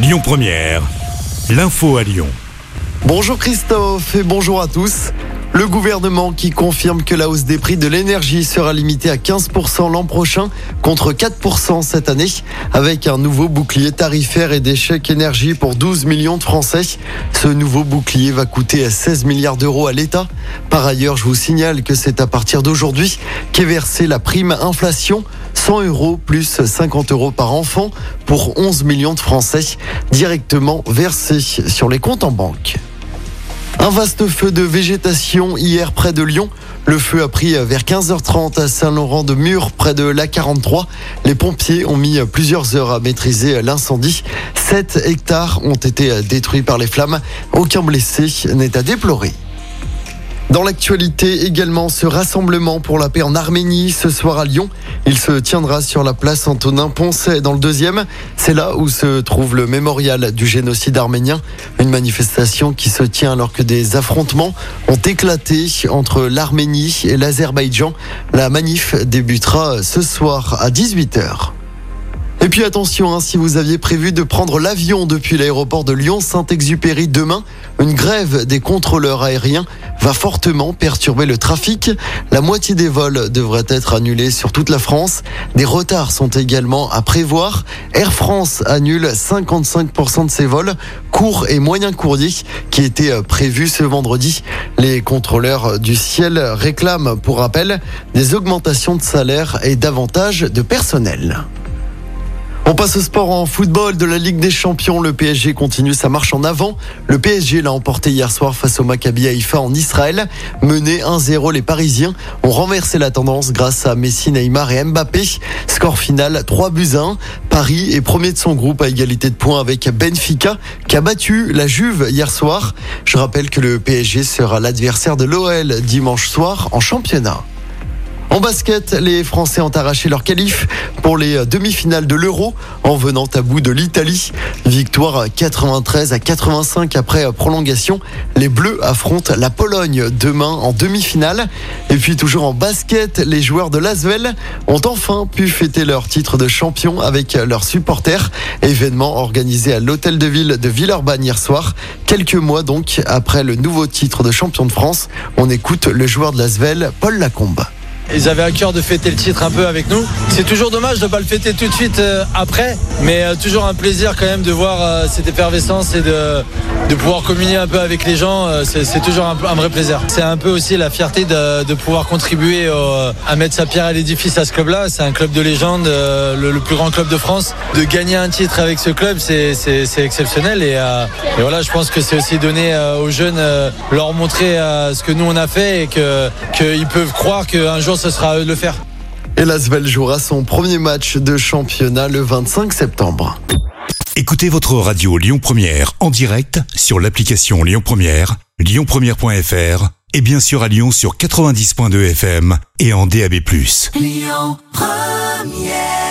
Lyon Première, l'info à Lyon. Bonjour Christophe et bonjour à tous. Le gouvernement qui confirme que la hausse des prix de l'énergie sera limitée à 15% l'an prochain contre 4% cette année avec un nouveau bouclier tarifaire et des chèques énergie pour 12 millions de Français. Ce nouveau bouclier va coûter 16 milliards d'euros à l'État. Par ailleurs, je vous signale que c'est à partir d'aujourd'hui qu'est versée la prime inflation 100 euros plus 50 euros par enfant pour 11 millions de Français directement versés sur les comptes en banque. Un vaste feu de végétation hier près de Lyon. Le feu a pris vers 15h30 à Saint-Laurent-de-Mur, près de l'A43. Les pompiers ont mis plusieurs heures à maîtriser l'incendie. 7 hectares ont été détruits par les flammes. Aucun blessé n'est à déplorer. Dans l'actualité également, ce rassemblement pour la paix en Arménie ce soir à Lyon. Il se tiendra sur la place Antonin Poncet dans le deuxième. C'est là où se trouve le mémorial du génocide arménien. Une manifestation qui se tient alors que des affrontements ont éclaté entre l'Arménie et l'Azerbaïdjan. La manif débutera ce soir à 18h. Et puis attention, hein, si vous aviez prévu de prendre l'avion depuis l'aéroport de Lyon-Saint-Exupéry demain, une grève des contrôleurs aériens va fortement perturber le trafic. La moitié des vols devraient être annulés sur toute la France. Des retards sont également à prévoir. Air France annule 55% de ses vols courts et moyens courriers qui étaient prévus ce vendredi. Les contrôleurs du ciel réclament, pour rappel, des augmentations de salaire et davantage de personnel. On passe au sport en football de la Ligue des Champions. Le PSG continue sa marche en avant. Le PSG l'a emporté hier soir face au Maccabi Haïfa en Israël. Mené 1-0, les Parisiens ont renversé la tendance grâce à Messi, Neymar et Mbappé. Score final 3 buts 1. Paris est premier de son groupe à égalité de points avec Benfica qui a battu la Juve hier soir. Je rappelle que le PSG sera l'adversaire de l'OL dimanche soir en championnat. En basket, les Français ont arraché leur qualif pour les demi-finales de l'Euro en venant à bout de l'Italie. Victoire 93 à 85 après prolongation. Les Bleus affrontent la Pologne demain en demi-finale. Et puis toujours en basket, les joueurs de Lasvel ont enfin pu fêter leur titre de champion avec leurs supporters. Événement organisé à l'hôtel de ville de Villeurbanne hier soir. Quelques mois donc après le nouveau titre de champion de France, on écoute le joueur de Lasvel, Paul Lacombe. Ils avaient à cœur de fêter le titre un peu avec nous. C'est toujours dommage de ne pas le fêter tout de suite euh, après, mais euh, toujours un plaisir quand même de voir euh, cette effervescence et de, de pouvoir communier un peu avec les gens. C'est toujours un, vrai plaisir. C'est un peu aussi la fierté de, de pouvoir contribuer au, à mettre sa pierre à l'édifice à ce club-là. C'est un club de légende, le, le, plus grand club de France. De gagner un titre avec ce club, c'est exceptionnel. Et, et, voilà, je pense que c'est aussi donner aux jeunes, leur montrer ce que nous on a fait et qu'ils peuvent croire qu'un jour ce sera à eux de le faire. Et Lasvel jouera son premier match de championnat le 25 septembre. Écoutez votre radio Lyon Première en direct sur l'application Lyon Première, lyonpremière.fr et bien sûr à Lyon sur 90.2 FM et en DAB+. Lyon Première